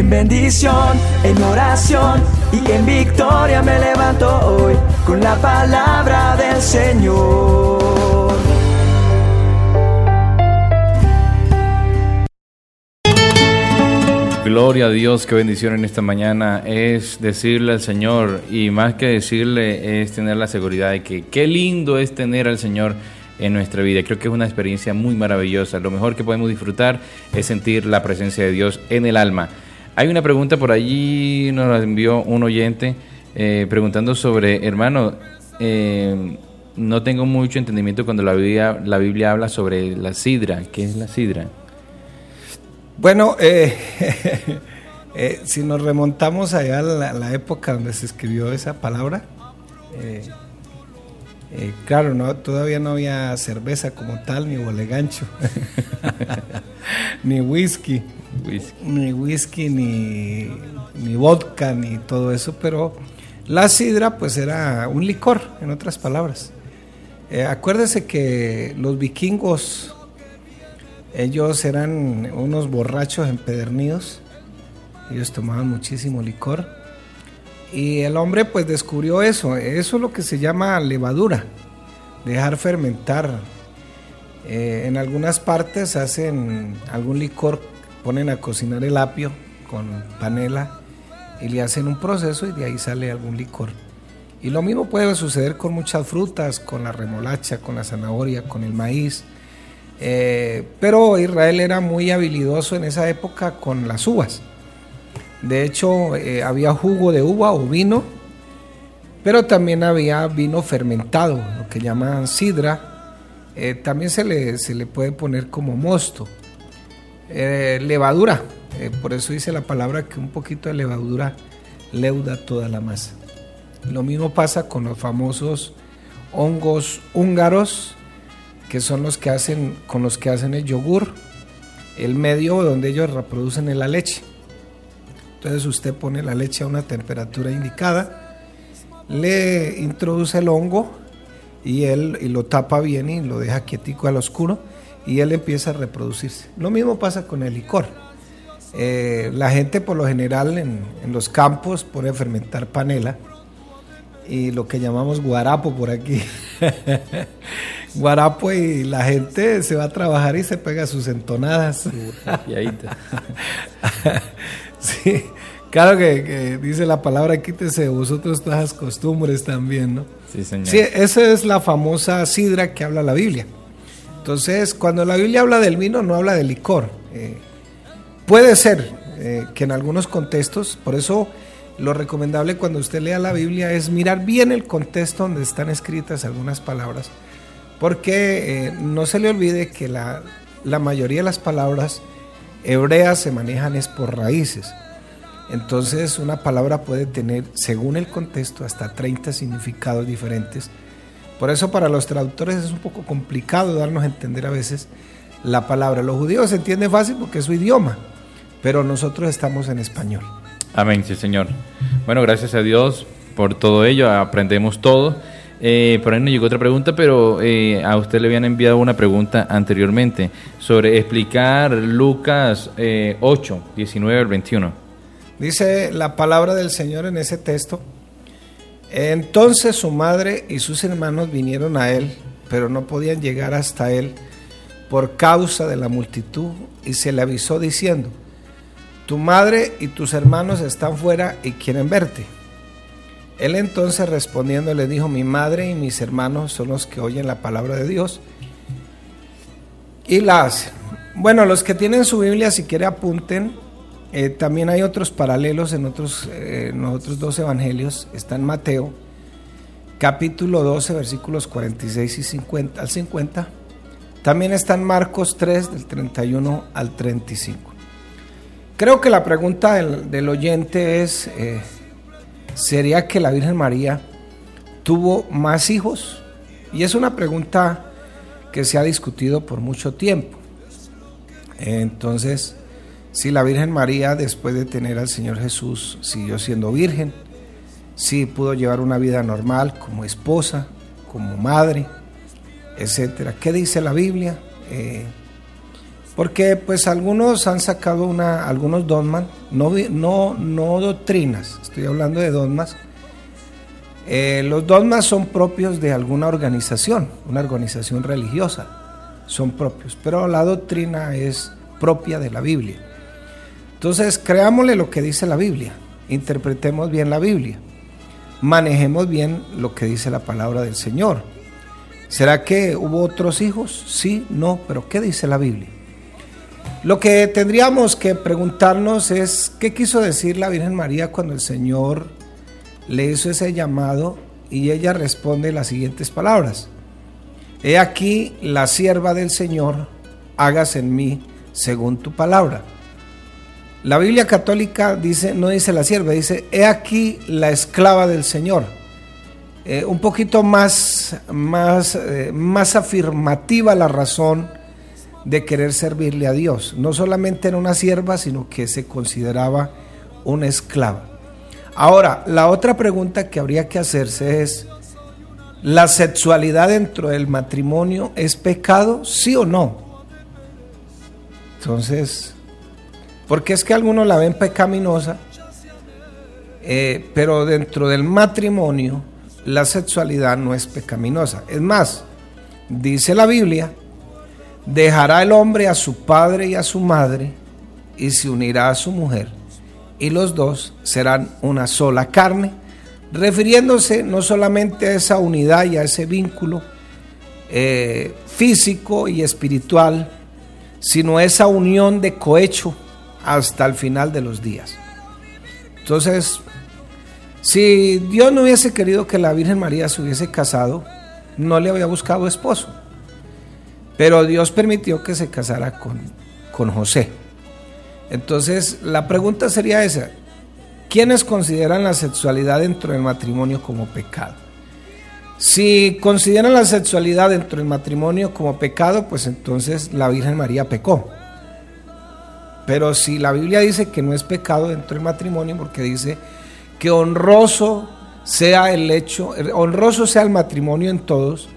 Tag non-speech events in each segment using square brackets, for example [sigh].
En bendición, en oración y en victoria me levanto hoy con la palabra del Señor. Gloria a Dios, qué bendición en esta mañana es decirle al Señor y más que decirle es tener la seguridad de que qué lindo es tener al Señor en nuestra vida. Creo que es una experiencia muy maravillosa. Lo mejor que podemos disfrutar es sentir la presencia de Dios en el alma. Hay una pregunta por allí, nos la envió un oyente eh, preguntando sobre, hermano, eh, no tengo mucho entendimiento cuando la Biblia, la Biblia habla sobre la sidra. ¿Qué es la sidra? Bueno, eh, [laughs] si nos remontamos allá a la, época donde se escribió esa palabra, claro, no, todavía no había cerveza como tal, ni bolegancho, [laughs] ni whisky. Ni whisky, ni, ni vodka, ni todo eso, pero la sidra pues era un licor, en otras palabras. Eh, acuérdese que los vikingos, ellos eran unos borrachos empedernidos, ellos tomaban muchísimo licor y el hombre pues descubrió eso, eso es lo que se llama levadura, dejar fermentar. Eh, en algunas partes hacen algún licor ponen a cocinar el apio con panela y le hacen un proceso y de ahí sale algún licor. Y lo mismo puede suceder con muchas frutas, con la remolacha, con la zanahoria, con el maíz. Eh, pero Israel era muy habilidoso en esa época con las uvas. De hecho, eh, había jugo de uva o vino, pero también había vino fermentado, lo que llaman sidra. Eh, también se le, se le puede poner como mosto. Eh, levadura. Por eso dice la palabra que un poquito de levadura leuda toda la masa. Lo mismo pasa con los famosos hongos húngaros, que son los que hacen, con los que hacen el yogur, el medio donde ellos reproducen la leche. Entonces usted pone la leche a una temperatura indicada, le introduce el hongo y él y lo tapa bien y lo deja quietico al oscuro y él empieza a reproducirse. Lo mismo pasa con el licor. Eh, la gente por lo general en, los campos pone a fermentar panela y lo que llamamos guarapo por aquí. [laughs] guarapo y la gente se va a trabajar y se pega sus entonadas. [laughs] [laughs] sí, claro que, dice la palabra quítese vosotros todas las costumbres también, ¿no? Sí, señor. Sí, esa es la famosa sidra que habla la Biblia. Entonces, cuando la Biblia habla del vino, no habla de licor. Eh, puede ser eh, que en algunos contextos, por eso lo recomendable cuando usted lea la Biblia es mirar bien el contexto donde están escritas algunas palabras, porque eh, no se le olvide que la, la mayoría de las palabras hebreas se manejan es por raíces. Entonces una palabra puede tener, según el contexto, hasta 30 significados diferentes por eso para los traductores es un poco complicado darnos a entender a veces la palabra. Los judíos se entienden fácil porque es su idioma, pero nosotros estamos en español. Amén, sí, Señor. Bueno, gracias a Dios por todo ello, aprendemos todo. Eh, por ahí nos llegó otra pregunta, pero eh, a usted le habían enviado una pregunta anteriormente sobre explicar Lucas 8, 19 al 21. Dice la palabra del Señor en ese texto. Entonces su madre y sus hermanos vinieron a él, pero no podían llegar hasta él por causa de la multitud, y se le avisó diciendo, tu madre y tus hermanos están fuera y quieren verte. Él entonces respondiendo le dijo, mi madre y mis hermanos son los que oyen la palabra de Dios y la hacen. Bueno, los que tienen su Biblia, si quiere apunten, eh, también hay otros paralelos en otros, eh, otros dos evangelios. Está en Mateo, capítulo 12, versículos 46 y 50 al 50. También está en Marcos 3, del 31 al 35. Creo que la pregunta del, oyente es, eh, ¿sería que la Virgen María tuvo más hijos? Y es una pregunta que se ha discutido por mucho tiempo. Entonces, si la Virgen María, después de tener al Señor Jesús, siguió siendo virgen, si pudo llevar una vida normal como esposa, como madre, etcétera. ¿Qué dice la Biblia? Eh, Porque pues algunos han sacado una, algunos dogmas, no, no, no doctrinas, estoy hablando de dogmas. Eh, los dogmas son propios de alguna organización, una organización religiosa, son propios, pero la doctrina es propia de la Biblia. Entonces, creámosle lo que dice la Biblia, interpretemos bien la Biblia, manejemos bien lo que dice la palabra del Señor. ¿Será que hubo otros hijos? Sí, no, pero ¿qué dice la Biblia? Lo que tendríamos que preguntarnos es qué quiso decir la Virgen María cuando el Señor le hizo ese llamado y ella responde las siguientes palabras. He aquí la sierva del Señor, hagas en mí según tu palabra. La Biblia católica dice, no dice la sierva, dice, he aquí la esclava del Señor. Eh, un poquito más, más, eh, más afirmativa la razón de querer servirle a Dios. No solamente era una sierva, sino que se consideraba una esclava. Ahora, la otra pregunta que habría que hacerse es, ¿la sexualidad dentro del matrimonio es pecado? ¿Sí o no? Entonces, porque es que algunos la ven pecaminosa, eh, pero dentro del matrimonio la sexualidad no es pecaminosa. Es más, dice la Biblia, dejará el hombre a su padre y a su madre y se unirá a su mujer y los dos serán una sola carne, refiriéndose no solamente a esa unidad y a ese vínculo eh, físico y espiritual, sino esa unión de cohecho hasta el final de los días. Entonces, si Dios no hubiese querido que la Virgen María se hubiese casado, no le había buscado esposo. Pero Dios permitió que se casara con, con José. Entonces, la pregunta sería esa. ¿Quiénes consideran la sexualidad dentro del matrimonio como pecado? Si consideran la sexualidad dentro del matrimonio como pecado, pues entonces la Virgen María pecó. Pero si la Biblia dice que no es pecado dentro del matrimonio, porque dice que honroso sea el hecho, honroso sea el matrimonio en todos,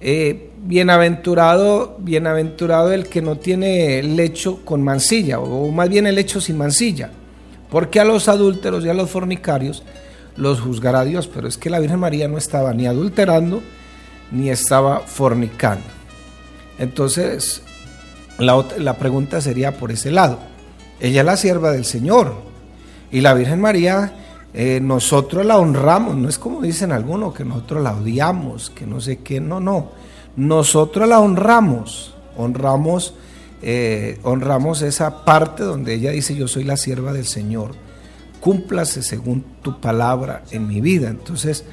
eh, bienaventurado, bienaventurado el que no tiene lecho con mancilla, o más bien el lecho sin mancilla, porque a los adúlteros y a los fornicarios los juzgará Dios, pero es que la Virgen María no estaba ni adulterando ni estaba fornicando. Entonces, la, la pregunta sería por ese lado. Ella es la sierva del Señor. Y la Virgen María eh, nosotros la honramos, no es como dicen algunos que nosotros la odiamos, que no sé qué, no, no, nosotros la honramos, honramos, eh, honramos esa parte donde ella dice yo soy la sierva del Señor, cúmplase según tu palabra en mi vida. Entonces,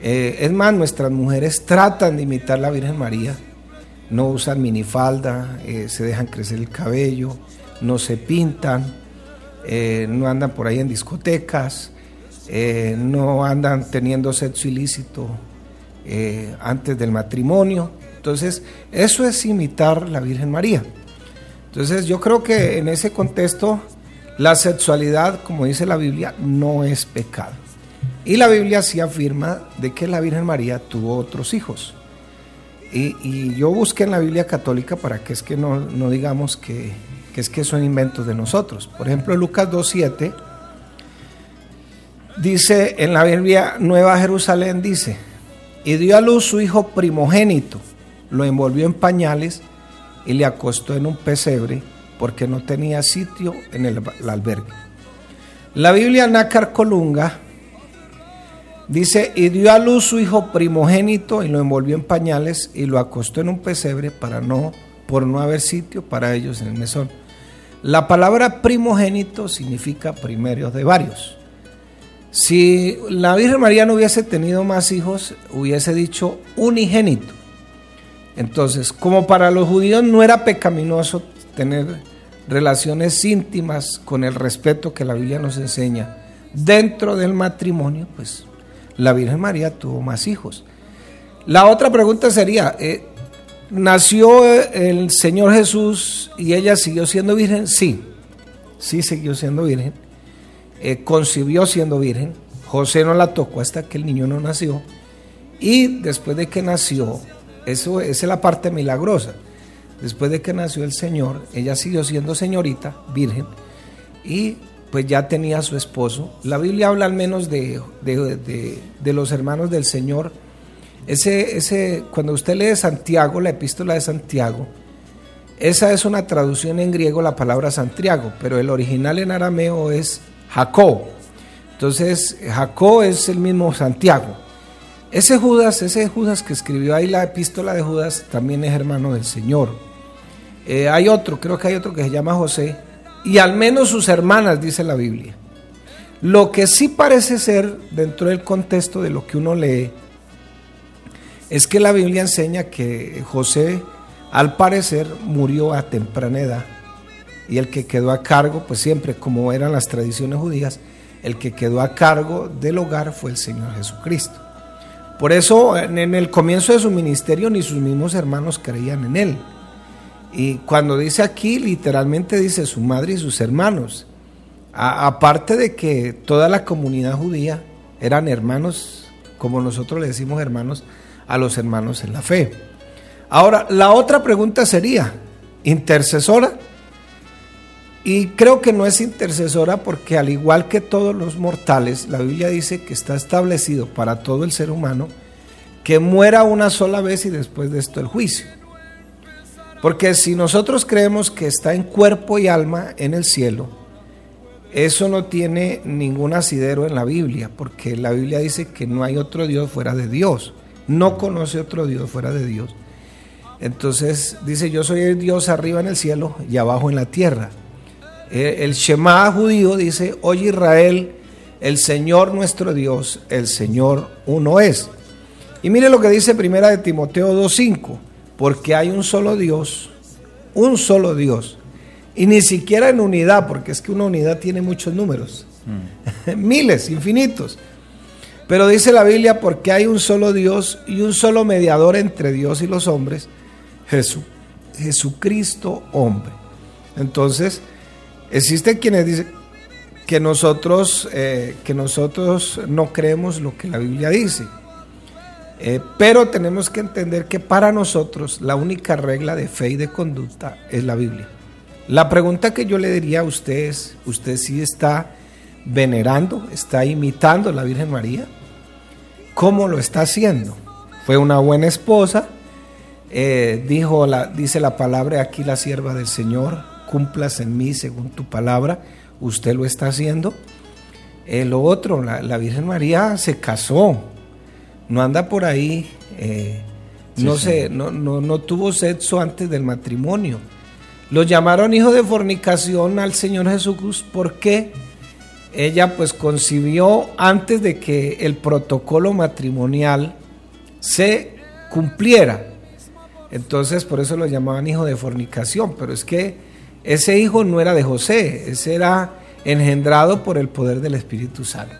eh, es más, nuestras mujeres tratan de imitar a la Virgen María, no usan minifalda, se dejan crecer el cabello, no se pintan, no andan por ahí en discotecas, eh, no andan teniendo sexo ilícito eh, antes del matrimonio. Entonces, eso es imitar la Virgen María. Entonces, yo creo que en ese contexto, la sexualidad, como dice la Biblia, no es pecado. Y la Biblia sí afirma de que la Virgen María tuvo otros hijos. Y, yo busqué en la Biblia católica para que es que no, no digamos que, que, es que son inventos de nosotros. Por ejemplo, Lucas 2.7 Dice en la Biblia Nueva Jerusalén, dice, y dio a luz su hijo primogénito, lo envolvió en pañales y le acostó en un pesebre porque no tenía sitio en el, albergue. La Biblia Nácar Colunga dice, y dio a luz su hijo primogénito y lo envolvió en pañales y lo acostó en un pesebre para no, por no haber sitio para ellos en el mesón. La palabra primogénito significa primeros de varios. Si la Virgen María no hubiese tenido más hijos, hubiese dicho unigénito. Entonces, como para los judíos no era pecaminoso tener relaciones íntimas con el respeto que la Biblia nos enseña dentro del matrimonio, pues la Virgen María tuvo más hijos. La otra pregunta sería, eh, ¿nació el Señor Jesús y ella siguió siendo virgen? Sí, sí siguió siendo virgen eh, concibió siendo virgen. José no la tocó hasta que el niño no nació. Y después de que nació, eso esa es la parte milagrosa. después de que nació el Señor, ella siguió siendo señorita, virgen, y pues ya tenía a su esposo. La Biblia habla al menos de, de, los hermanos del Señor. Ese, ese, cuando usted lee Santiago, la epístola de Santiago, esa es una traducción en griego la palabra Santiago, pero el original en arameo es Jacob. Entonces, Jacob es el mismo Santiago. Ese Judas, ese Judas que escribió ahí la epístola de Judas, también es hermano del Señor. Eh, hay otro, creo que hay otro que se llama José, y al menos sus hermanas, dice la Biblia. Lo que sí parece ser, dentro del contexto de lo que uno lee, es que la Biblia enseña que José, al parecer, murió a temprana edad. Y el que quedó a cargo, pues siempre, como eran las tradiciones judías, el que quedó a cargo del hogar fue el Señor Jesucristo. Por eso, en el comienzo de su ministerio, ni sus mismos hermanos creían en él. Y cuando dice aquí, literalmente dice su madre y sus hermanos. aparte de que toda la comunidad judía eran hermanos, como nosotros le decimos hermanos, a los hermanos en la fe. Ahora, la otra pregunta sería, ¿intercesora? Y creo que no es intercesora porque al igual que todos los mortales, la Biblia dice que está establecido para todo el ser humano que muera una sola vez y después de esto el juicio. Porque si nosotros creemos que está en cuerpo y alma en el cielo, eso no tiene ningún asidero en la Biblia, porque la Biblia dice que no hay otro Dios fuera de Dios, no conoce otro Dios fuera de Dios. Entonces dice, yo soy el Dios arriba en el cielo y abajo en la tierra. Eh, el Shema judío dice, oye Israel, el Señor nuestro Dios, el Señor uno es. Y mire lo que dice primera de Timoteo 2.5 porque hay un solo Dios, un solo Dios, y ni siquiera en unidad, porque es que una unidad tiene muchos números, mm. [laughs] miles, infinitos. Pero dice la Biblia, porque hay un solo Dios y un solo mediador entre Dios y los hombres, Jesús, Jesucristo hombre. Entonces, existen quienes dicen que nosotros, eh, que nosotros no creemos lo que la Biblia dice. Eh, pero tenemos que entender que para nosotros la única regla de fe y de conducta es la Biblia. La pregunta que yo le diría a usted es, ¿usted sí está venerando, está imitando a la Virgen María? ¿Cómo lo está haciendo? Fue una buena esposa, eh, dijo la, dice la palabra aquí la sierva del Señor, cumplas en mí según tu palabra, usted lo está haciendo. Eh, lo otro, la Virgen María se casó, no anda por ahí, eh, no, sé, no, no, tuvo sexo antes del matrimonio. Lo llamaron hijo de fornicación al Señor Jesús porque ella pues concibió antes de que el protocolo matrimonial se cumpliera. Entonces por eso lo llamaban hijo de fornicación, pero es que ese hijo no era de José, ese era engendrado por el poder del Espíritu Santo.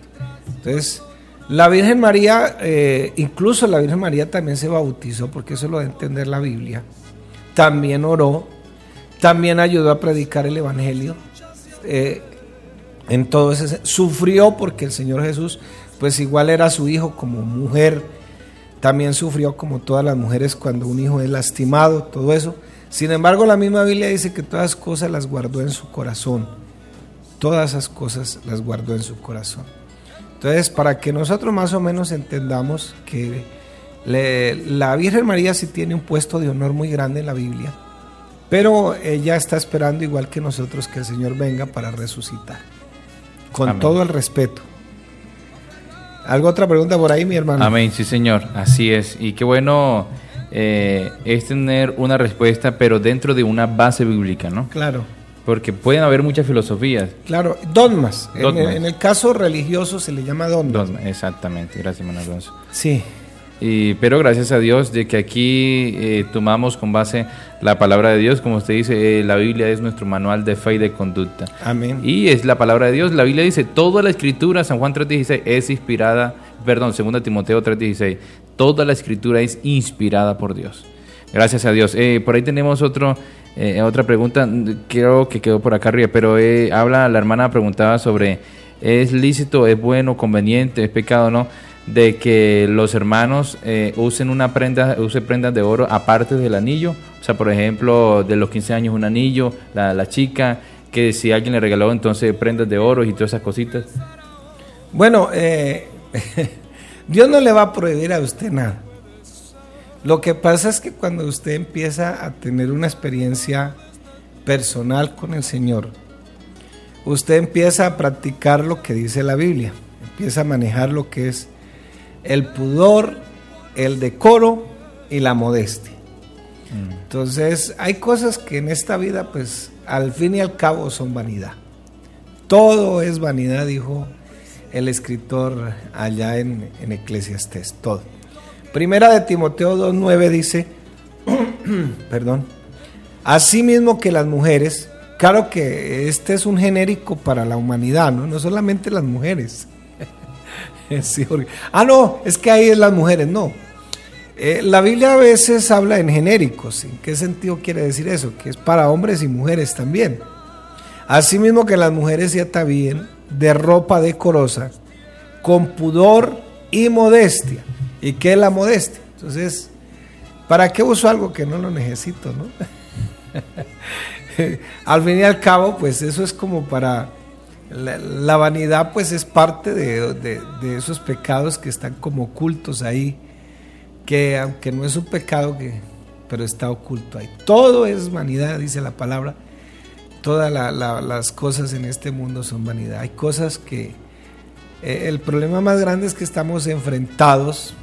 Entonces, la Virgen María, eh, incluso la Virgen María también se bautizó, porque eso lo debe entender la Biblia. También oró, también ayudó a predicar el Evangelio. Eh, sufrió porque el Señor Jesús, pues igual era su hijo como mujer, también sufrió como todas las mujeres cuando un hijo es lastimado, todo eso. Sin embargo, la misma Biblia dice que todas cosas las guardó en su corazón. Todas esas cosas las guardó en su corazón. Entonces, para que nosotros más o menos entendamos que la Virgen María sí tiene un puesto de honor muy grande en la Biblia, pero ella está esperando igual que nosotros que el Señor venga para resucitar, con todo el respeto. ¿Algo otra pregunta por ahí, mi hermano? Amén, sí, Señor, así es. Y qué bueno eh, es tener una respuesta, pero dentro de una base bíblica, ¿no? Claro. Porque pueden haber muchas filosofías. Claro, dogmas. En, el, caso religioso se le llama dogmas. exactamente, gracias, Manuel Alonso. Sí. Y, pero gracias a Dios de que aquí eh, tomamos con base la palabra de Dios, como usted dice, eh, la Biblia es nuestro manual de fe y de conducta. Amén. Y es la palabra de Dios. La Biblia dice, toda la escritura, San Juan 3.16, es inspirada, perdón, 2 Timoteo 3.16, toda la escritura es inspirada por Dios. Gracias a Dios. Eh, por ahí tenemos otro eh, otra pregunta, creo que quedó por acá arriba, pero eh, habla, la hermana preguntaba sobre, ¿es lícito, es bueno, conveniente, es pecado no? De que los hermanos usen una prenda, usen prendas de oro aparte del anillo O sea, por ejemplo, de los 15 años un anillo, la, la chica, que si alguien le regaló entonces prendas de oro y todas esas cositas. Bueno, eh, [laughs] Dios no le va a prohibir a usted nada. Lo que pasa es que cuando usted empieza a tener una experiencia personal con el Señor, usted empieza a practicar lo que dice la Biblia, empieza a manejar lo que es el pudor, el decoro y la modestia. Mm. Entonces, hay cosas que en esta vida, pues, al fin y al cabo son vanidad. Todo es vanidad, dijo el escritor allá en, en Eclesiastés, todo. Primera de Timoteo 2.9 dice, [clears throat] perdón, así mismo que las mujeres, claro que este es un genérico para la humanidad, no, no solamente las mujeres. [laughs] ah, no, es que ahí es las mujeres, no. Eh, la Biblia a veces habla en genéricos. ¿En qué sentido quiere decir eso? Que es para hombres y mujeres también. Asimismo que las mujeres se atavíen de ropa decorosa, con pudor y modestia. ¿Y qué es la modestia? Entonces, ¿para qué uso algo que no lo necesito, no? [laughs] al fin y al cabo, pues eso es como para... La, vanidad pues es parte de, de, esos pecados que están como ocultos ahí, que aunque no es un pecado, que, pero está oculto ahí. Todo es vanidad, dice la palabra. Todas las cosas en este mundo son vanidad. Hay cosas que... Eh, el problema más grande es que estamos enfrentados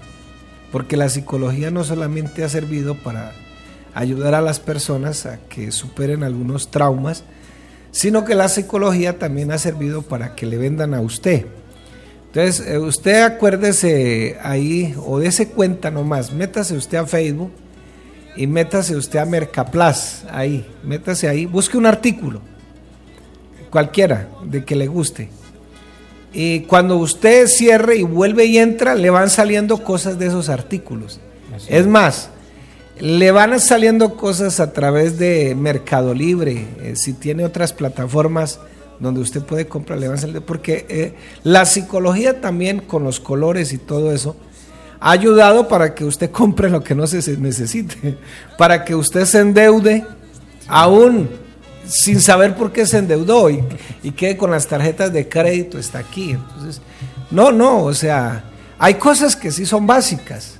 porque la psicología no solamente ha servido para ayudar a las personas a que superen algunos traumas, sino que la psicología también ha servido para que le vendan a usted. Entonces, eh, usted acuérdese ahí, o dése cuenta nomás, métase usted a Facebook y métase usted a Mercaplas, ahí, métase ahí, busque un artículo, cualquiera, de que le guste y cuando usted cierre y vuelve y entra, le van saliendo cosas de esos artículos. es más, le van saliendo cosas a través de Mercado Libre, eh, si tiene otras plataformas donde usted puede comprar, le van saliendo, porque eh, la psicología también con los colores y todo eso ha ayudado para que usted compre lo que no se necesite, para que usted se endeude aún sin saber por qué se endeudó y, y que con las tarjetas de crédito está aquí. Entonces, no, no, o sea, hay cosas que sí son básicas,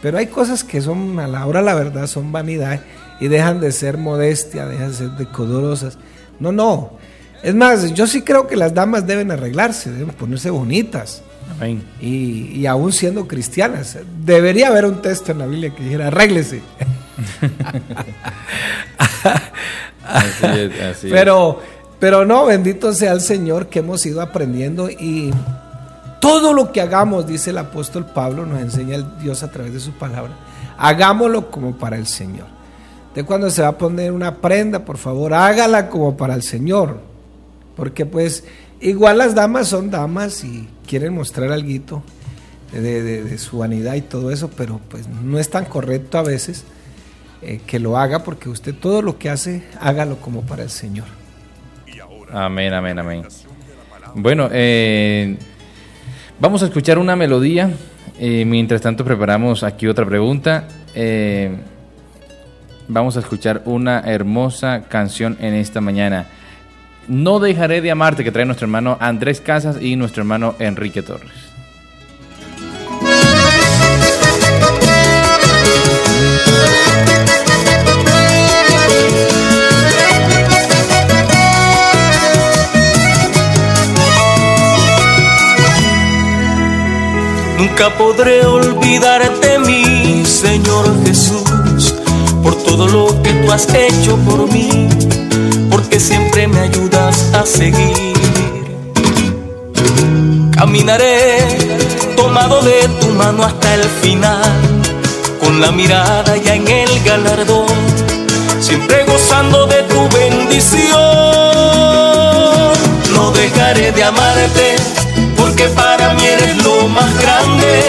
pero hay cosas que son, a la hora la verdad, son vanidad y dejan de ser modestia, dejan de ser decodorosas. No, no. Es más, yo sí creo que las damas deben arreglarse, deben ponerse bonitas. Y, y aún siendo cristianas. Debería haber un texto en la Biblia que dijera, arréglese. [laughs] pero, pero no, bendito sea el Señor que hemos ido aprendiendo y todo lo que hagamos, dice el apóstol Pablo, nos enseña el Dios a través de su palabra, hagámoslo como para el Señor. De cuando se va a poner una prenda, por favor, hágala como para el Señor. Porque pues igual las damas son damas y quieren mostrar algo de, de, su vanidad y todo eso, pero pues no es tan correcto a veces eh, que lo haga, porque usted todo lo que hace, hágalo como para el Señor. Amén, amén, amén. Bueno, eh, vamos a escuchar una melodía. Eh, mientras tanto, preparamos aquí otra pregunta. vamos a escuchar una hermosa canción en esta mañana. No dejaré de amarte, que trae nuestro hermano Andrés Casas y nuestro hermano Enrique Torres. Nunca podré olvidarte, mi Señor Jesús, por todo lo que tú has hecho por mí, porque siempre me ayudas a seguir. Caminaré tomado de tu mano hasta el final, con la mirada ya en el galardón, siempre gozando de tu bendición. No dejaré de amarte porque para mí eres lo más grande.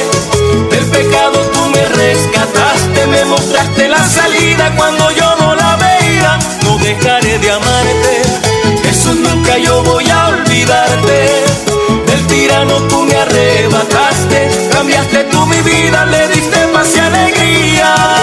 Del pecado tú me rescataste, me mostraste la salida cuando yo no la veía. No dejaré de amarte, yo voy a olvidarte. Del tirano tú me arrebataste, cambiaste tú mi vida, le diste paz y alegría.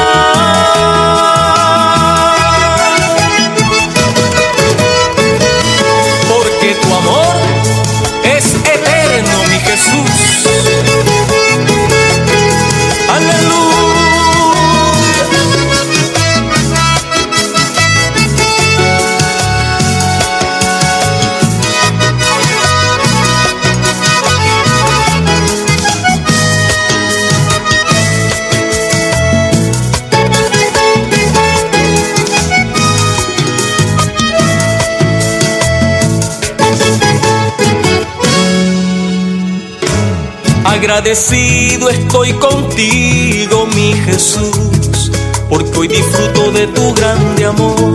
Agradecido estoy contigo, mi Jesús, porque hoy disfruto de tu grande amor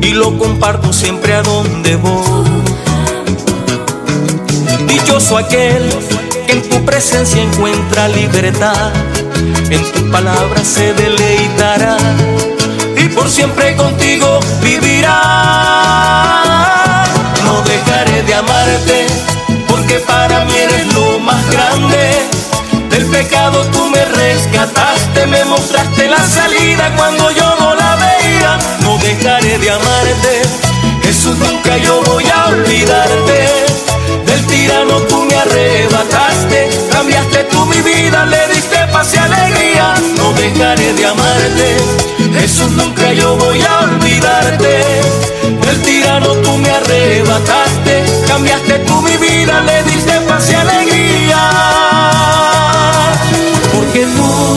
y lo comparto siempre a donde voy. Dichoso aquel que en tu presencia encuentra libertad, en tu palabra se deleitará y por siempre contigo vivirá. Para mí eres lo más grande. Del pecado tú me rescataste, me mostraste la salida cuando yo no la veía. No dejaré de amarte, Jesús nunca yo voy a olvidarte. Del tirano tú me arrebataste, cambiaste tú mi vida, le diste paz y alegría. No dejaré de amarte, Jesús nunca yo voy a olvidarte. Del tirano tú me arrebataste, cambiaste tú mi vida, le diste paz y alegría. Porque tú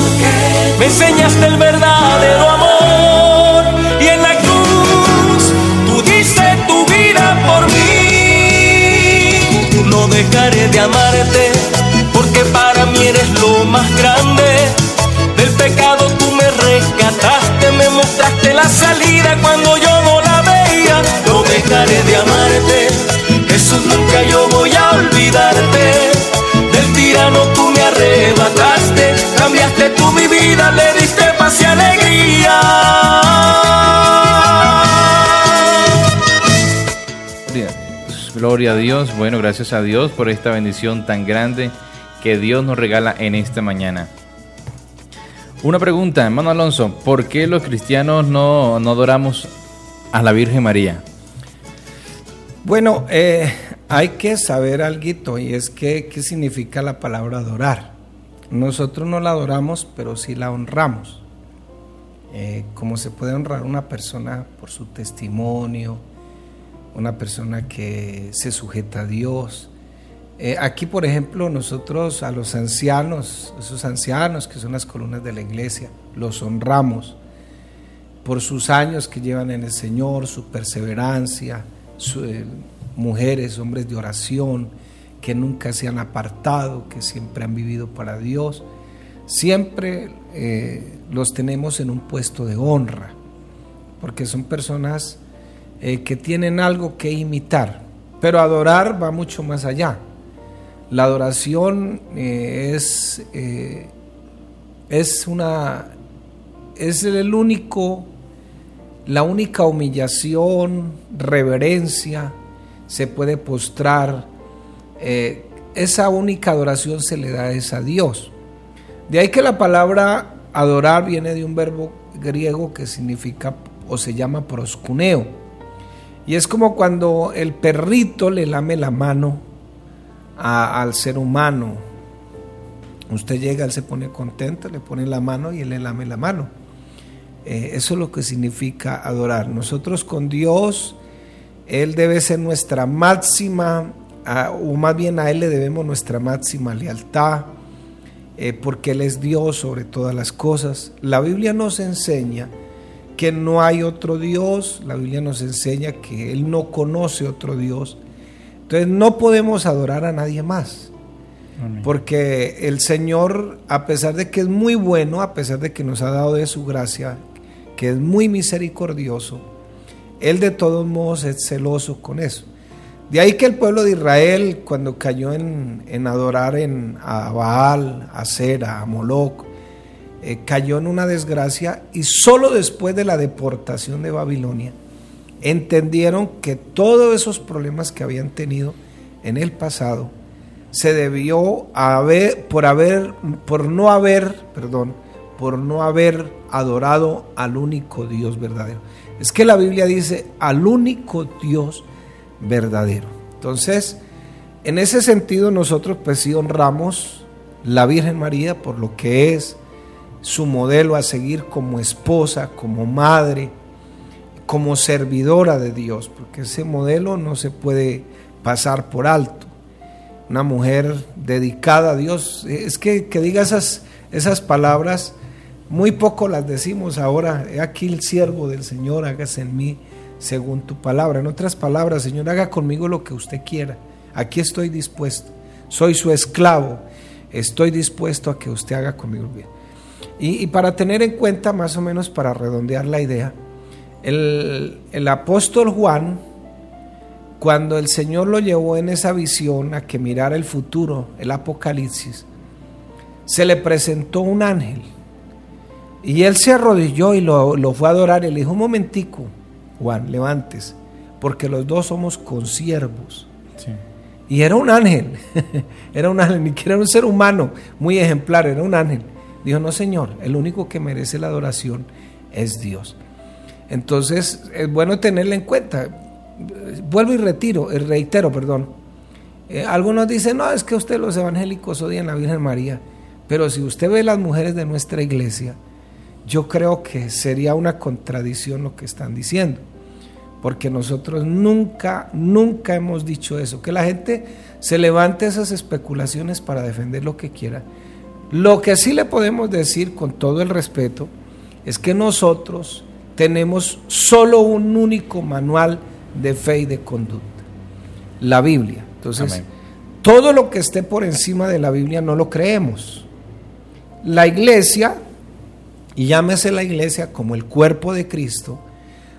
me enseñaste el verdadero amor y en la cruz tú diste tu vida por mí. No dejaré de amarte porque para mí eres lo más grande. Del pecado tú me rescataste, me mostraste la salida cuando yo no la veía. No dejaré de amarte, Jesús nunca yo voy a olvidarte. Del tirano tú me arrebataste, cambiaste tú mi vida, le diste paz y alegría. Gloria a Dios. Bueno, gracias a Dios por esta bendición tan grande que Dios nos regala en esta mañana. Una pregunta, hermano Alonso, ¿por qué los cristianos no, no adoramos a la Virgen María? Bueno, eh, hay que saber algo y es que qué significa la palabra adorar. Nosotros no la adoramos, pero sí la honramos. Eh, como se puede honrar una persona por su testimonio, una persona que se sujeta a Dios. Eh, aquí, por ejemplo, nosotros a los ancianos, esos ancianos que son las columnas de la iglesia, los honramos por sus años que llevan en el Señor, su perseverancia, mujeres, hombres de oración, que nunca se han apartado, que siempre han vivido para Dios. Siempre eh, los tenemos en un puesto de honra, porque son personas eh, que tienen algo que imitar, pero adorar va mucho más allá. La adoración eh, es, eh, es una es el único la única humillación, reverencia, se puede postrar. eh, esa única adoración se le da es a Dios. De ahí que la palabra adorar viene de un verbo griego que significa o se llama proscuneo. Y es como cuando el perrito le lame la mano al ser humano. Usted llega, él se pone contento, le pone la mano y él le lame la mano. Eh, eso es lo que significa adorar. Nosotros con Dios, Él debe ser nuestra máxima, a- o más bien a Él le debemos nuestra máxima lealtad, eh, porque Él es Dios sobre todas las cosas. La Biblia nos enseña que no hay otro Dios, la Biblia nos enseña que Él no conoce otro Dios. Entonces no podemos adorar a nadie más. Porque el Señor, a pesar de que es muy bueno, a pesar de que nos ha dado de su gracia, que es muy misericordioso, Él de todos modos es celoso con eso. De ahí que el pueblo de Israel, cuando cayó en, en adorar en, a Baal, a Sera, a Moloch, eh, cayó en una desgracia y solo después de la deportación de Babilonia entendieron que todos esos problemas que habían tenido en el pasado se debió a haber por haber por no haber, perdón, por no haber adorado al único Dios verdadero. Es que la Biblia dice al único Dios verdadero. Entonces, en ese sentido nosotros pues sí honramos la Virgen María por lo que es su modelo a seguir como esposa, como madre, como servidora de Dios, porque ese modelo no se puede pasar por alto. Una mujer dedicada a Dios, es que, que diga esas, esas palabras, muy poco las decimos ahora, he aquí el siervo del Señor, hágase en mí según tu palabra. En otras palabras, Señor, haga conmigo lo que usted quiera. Aquí estoy dispuesto. Soy su esclavo. estoy dispuesto a que usted haga conmigo bien. Y, para tener en cuenta, más o menos para redondear la idea, el, el apóstol Juan, cuando el Señor lo llevó en esa visión a que mirara el futuro, el apocalipsis, se le presentó un ángel. Y él se arrodilló y lo, lo fue a adorar. Y le dijo, un momentico, Juan, levantes, porque los dos somos consiervos. Y era un ángel, [laughs] era un ángel, ni que era un ser humano muy ejemplar, era un ángel. Dijo, no Señor, el único que merece la adoración es Dios. Entonces, es bueno tenerla en cuenta. Vuelvo y retiro, eh, reitero, perdón. Eh, algunos dicen, no, es que usted los evangélicos odian a la Virgen María. Pero si usted ve las mujeres de nuestra iglesia, yo creo que sería una contradicción lo que están diciendo porque nosotros nunca, nunca hemos dicho eso, que la gente se levante esas especulaciones para defender lo que quiera. Lo que sí le podemos decir con todo el respeto es que nosotros tenemos solo un único manual de fe y de conducta, la Biblia. Entonces, todo lo que esté por encima de la Biblia no lo creemos. La iglesia, y llámese la iglesia como el cuerpo de Cristo,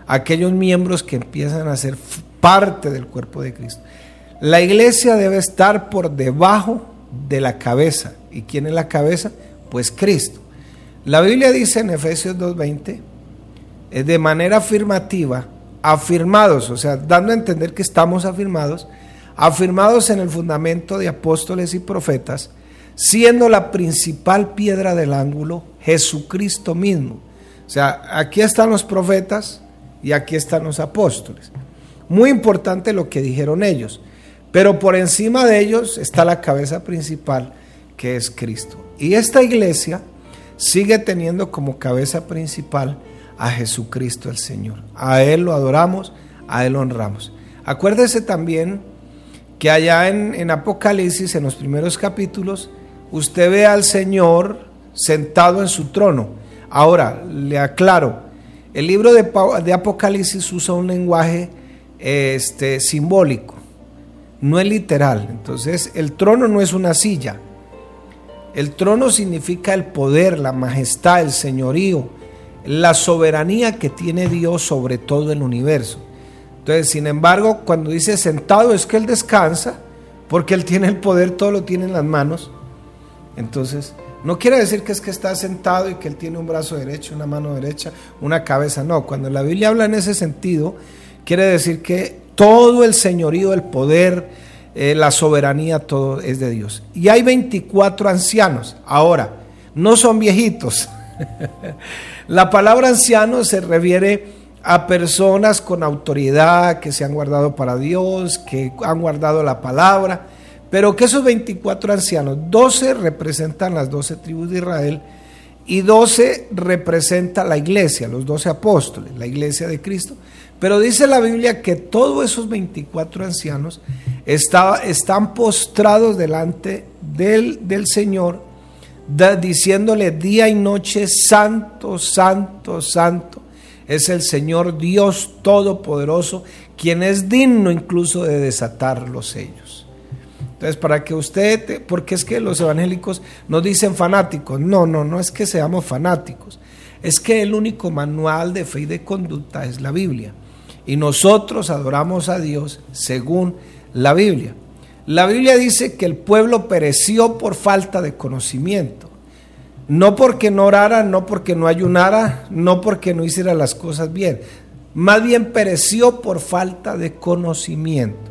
aquellos miembros que empiezan a ser parte del cuerpo de Cristo. La iglesia debe estar por debajo de la cabeza. ¿Y quién es la cabeza? Pues Cristo. La Biblia dice en Efesios 2.20, eh, de manera afirmativa, afirmados, o sea, dando a entender que estamos afirmados, afirmados en el fundamento de apóstoles y profetas, siendo la principal piedra del ángulo Jesucristo mismo. O sea, aquí están los profetas, y aquí están los apóstoles. Muy importante lo que dijeron ellos, pero por encima de ellos está la cabeza principal, que es Cristo. Y esta iglesia sigue teniendo como cabeza principal a Jesucristo el Señor. A Él lo adoramos, a Él honramos. Acuérdese también que allá en, en Apocalipsis, en los primeros capítulos, usted ve al Señor sentado en su trono. Ahora, le aclaro, el libro de, Apocalipsis usa un lenguaje este, simbólico, no es literal. Entonces, el trono no es una silla. El trono significa el poder, la majestad, el señorío, la soberanía que tiene Dios sobre todo el universo. Entonces, sin embargo, cuando dice sentado es que Él descansa, porque Él tiene el poder, todo lo tiene en las manos. Entonces, no quiere decir que es que está sentado y que él tiene un brazo derecho, una mano derecha, una cabeza. No, cuando la Biblia habla en ese sentido, quiere decir que todo el señorío, el poder, eh, la soberanía, todo es de Dios. Y hay 24 ancianos. Ahora, no son viejitos. [laughs] la palabra anciano se refiere a personas con autoridad que se han guardado para Dios, que han guardado la palabra pero que esos 24 ancianos, 12 representan las 12 tribus de Israel y 12 representa la iglesia, los 12 apóstoles, la iglesia de Cristo. Pero dice la Biblia que todos esos 24 ancianos están postrados delante del, del Señor, diciéndole día y noche, santo, santo, santo, es el Señor Dios Todopoderoso, quien es digno incluso de desatar los sellos. Entonces, para que usted, porque es que los evangélicos nos dicen fanáticos, no, no, no es que seamos fanáticos, es que el único manual de fe y de conducta es la Biblia. Y nosotros adoramos a Dios según la Biblia. La Biblia dice que el pueblo pereció por falta de conocimiento. No porque no orara, no porque no ayunara, no porque no hiciera las cosas bien. Más bien pereció por falta de conocimiento.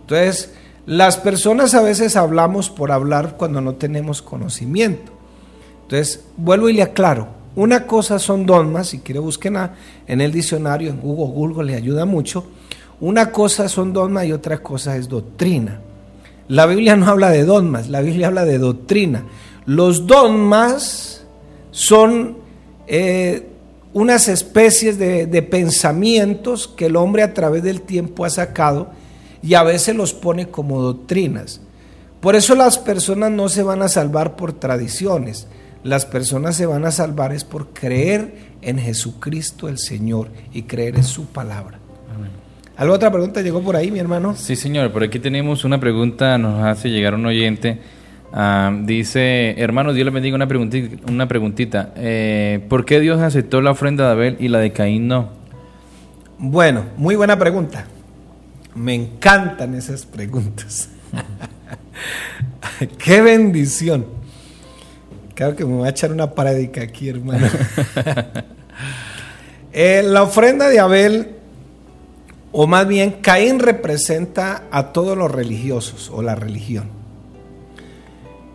Entonces, las personas a veces hablamos por hablar cuando no tenemos conocimiento. Entonces, vuelvo y le aclaro. Una cosa son dogmas, si quiere busquen en el diccionario, en Google, Google le ayuda mucho. Una cosa son dogmas y otra cosa es doctrina. La Biblia no habla de dogmas, la Biblia habla de doctrina. Los dogmas son eh, unas especies de pensamientos que el hombre a través del tiempo ha sacado y a veces los pone como doctrinas. Por eso las personas no se van a salvar por tradiciones, las personas se van a salvar es por creer en Jesucristo el Señor y creer en su palabra. ¿Alguna otra pregunta llegó por ahí, mi hermano? Sí, señor, por aquí tenemos una pregunta, nos hace llegar un oyente Ah, dice, hermanos, Dios les bendiga una preguntita. Una preguntita. Eh, ¿Por qué Dios aceptó la ofrenda de Abel y la de Caín no? Bueno, muy buena pregunta. Me encantan esas preguntas. [laughs] Qué bendición. Claro que me voy a echar una parádica aquí, hermano. [laughs] Eh, la ofrenda de Abel, o más bien Caín representa a todos los religiosos o la religión.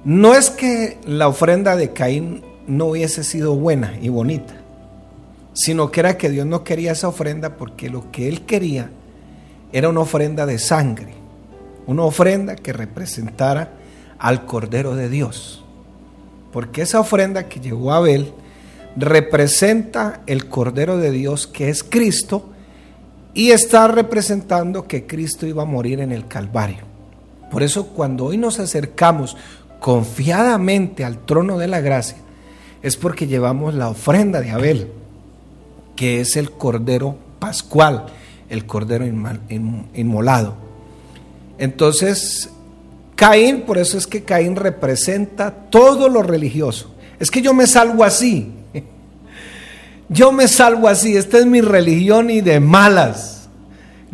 No es que la ofrenda de Caín no hubiese sido buena y bonita, sino que era que Dios no quería esa ofrenda porque lo que él quería era una ofrenda de sangre, una ofrenda que representara al Cordero de Dios. Porque esa ofrenda que llegó a Abel representa el Cordero de Dios que es Cristo y está representando que Cristo iba a morir en el Calvario. Por eso cuando hoy nos acercamos confiadamente al trono de la gracia, es porque llevamos la ofrenda de Abel, que es el Cordero Pascual, el Cordero inmolado. Entonces, Caín, por eso es que Caín representa todo lo religioso. Es que yo me salvo así. [laughs] Yo me salvo así. Esta es mi religión y de malas.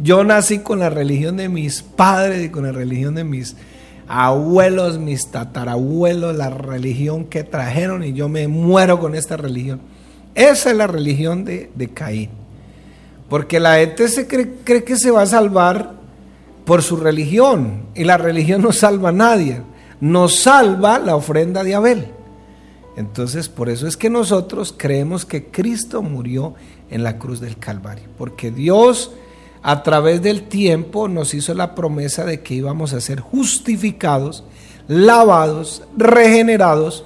Yo nací con la religión de mis padres y con la religión de mis abuelos, mis tatarabuelos, la religión que trajeron y yo me muero con esta religión. Esa es la religión de, Caín. Porque la gente se cree, cree que se va a salvar por su religión y la religión no salva a nadie, nos salva la ofrenda de Abel. Entonces, por eso es que nosotros creemos que Cristo murió en la cruz del Calvario, porque Dios a través del tiempo nos hizo la promesa de que íbamos a ser justificados, lavados, regenerados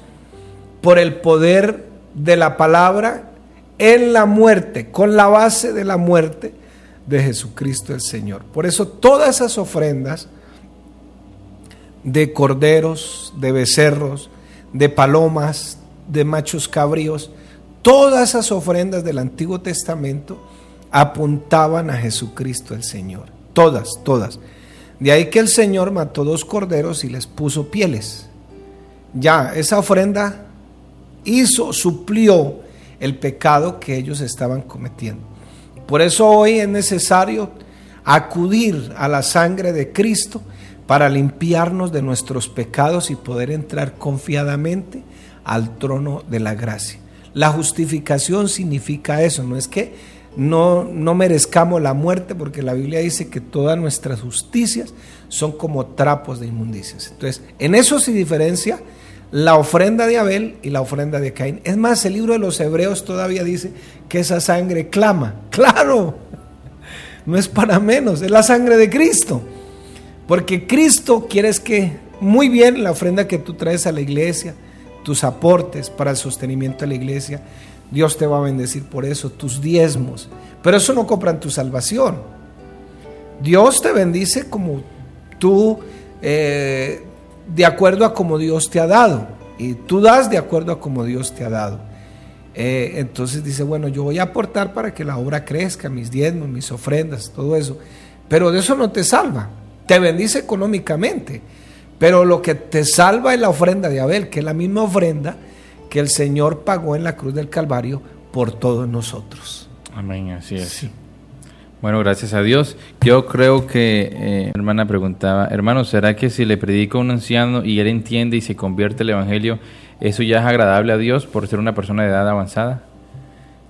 por el poder de la palabra en la muerte, con la base de la muerte de Jesucristo el Señor. Por eso todas esas ofrendas de corderos, de becerros, de palomas, de machos cabríos, todas esas ofrendas del Antiguo Testamento apuntaban a Jesucristo el Señor. Todas, todas. De ahí que el Señor mató dos corderos y les puso pieles. Ya, esa ofrenda hizo, suplió el pecado que ellos estaban cometiendo. Por eso hoy es necesario acudir a la sangre de Cristo para limpiarnos de nuestros pecados y poder entrar confiadamente al trono de la gracia. La justificación significa eso, no es que no, no merezcamos la muerte, porque la Biblia dice que todas nuestras justicias son como trapos de inmundicias. Entonces, en eso se diferencia la ofrenda de Abel y la ofrenda de Caín. Es más, el libro de los Hebreos todavía dice que esa sangre clama. [laughs] Claro, no es para menos, es la sangre de Cristo. Porque Cristo quieres que muy bien la ofrenda que tú traes a la iglesia, tus aportes para el sostenimiento de la iglesia, Dios te va a bendecir por eso, tus diezmos. Pero eso no compran tu salvación. Dios te bendice como tú eh, de acuerdo a como Dios te ha dado. Y tú das de acuerdo a como Dios te ha dado. Eh, entonces dice, bueno, yo voy a aportar para que la obra crezca, mis diezmos, mis ofrendas, todo eso. Pero de eso no te salva. Te bendice económicamente. Pero lo que te salva es la ofrenda de Abel, que es la misma ofrenda que el Señor pagó en la cruz del Calvario por todos nosotros. Amén, así es. Bueno, gracias a Dios. Yo creo que, eh, hermana preguntaba, hermano, ¿será que si le predico a un anciano y él entiende y se convierte el Evangelio, eso ya es agradable a Dios por ser una persona de edad avanzada?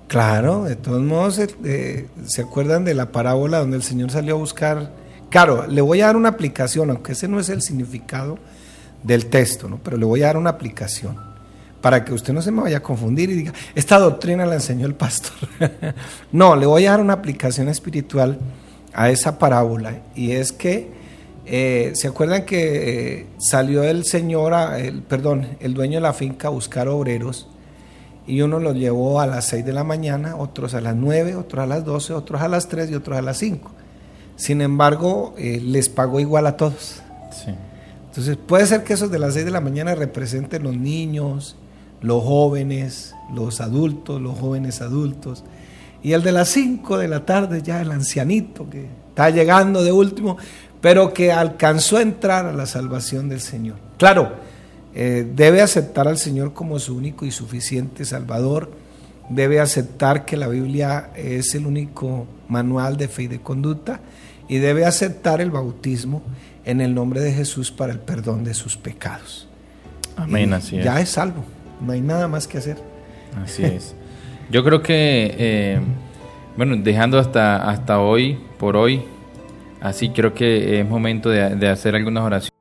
Claro, de todos modos, eh, ¿se acuerdan de la parábola donde el Señor salió a buscar? Claro, le voy a dar una aplicación, aunque ese no es el significado del texto, ¿no? pero le voy a dar una aplicación para que usted no se me vaya a confundir y diga, esta doctrina la enseñó el pastor. [laughs] no, le voy a dar una aplicación espiritual a esa parábola y es que, eh, ¿se acuerdan que eh, salió el señor, el, perdón, el dueño de la finca a buscar obreros? Y uno los llevó a las 6 de la mañana, otros a las 9, otros a las 12, otros a las 3 y otros a las 5. Sin embargo, eh, les pagó igual a todos. Entonces puede ser que esos de las 6 de la mañana representen los niños, los jóvenes, los adultos, los jóvenes adultos. Y el de las 5 de la tarde, ya el ancianito que está llegando de último, pero que alcanzó a entrar a la salvación del Señor. Claro, eh, debe aceptar al Señor como su único y suficiente Salvador, debe aceptar que la Biblia es el único manual de fe y de conducta y debe aceptar el bautismo en el nombre de Jesús para el perdón de sus pecados. Amén, así es. Ya es salvo, no hay nada más que hacer. Así es. Yo creo que, eh, bueno, dejando hasta, hasta hoy, por hoy, así creo que es momento de, de hacer algunas oraciones.